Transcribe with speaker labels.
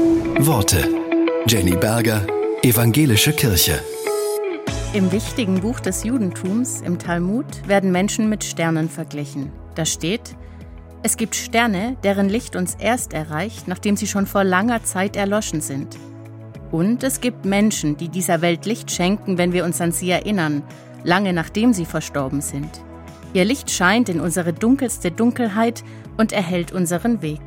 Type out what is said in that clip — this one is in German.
Speaker 1: Worte. Jenny Berger, Evangelische Kirche.
Speaker 2: Im wichtigen Buch des Judentums, im Talmud, werden Menschen mit Sternen verglichen. Da steht, es gibt Sterne, deren Licht uns erst erreicht, nachdem sie schon vor langer Zeit erloschen sind. Und es gibt Menschen, die dieser Welt Licht schenken, wenn wir uns an sie erinnern, lange nachdem sie verstorben sind. Ihr Licht scheint in unsere dunkelste Dunkelheit und erhellt unseren Weg.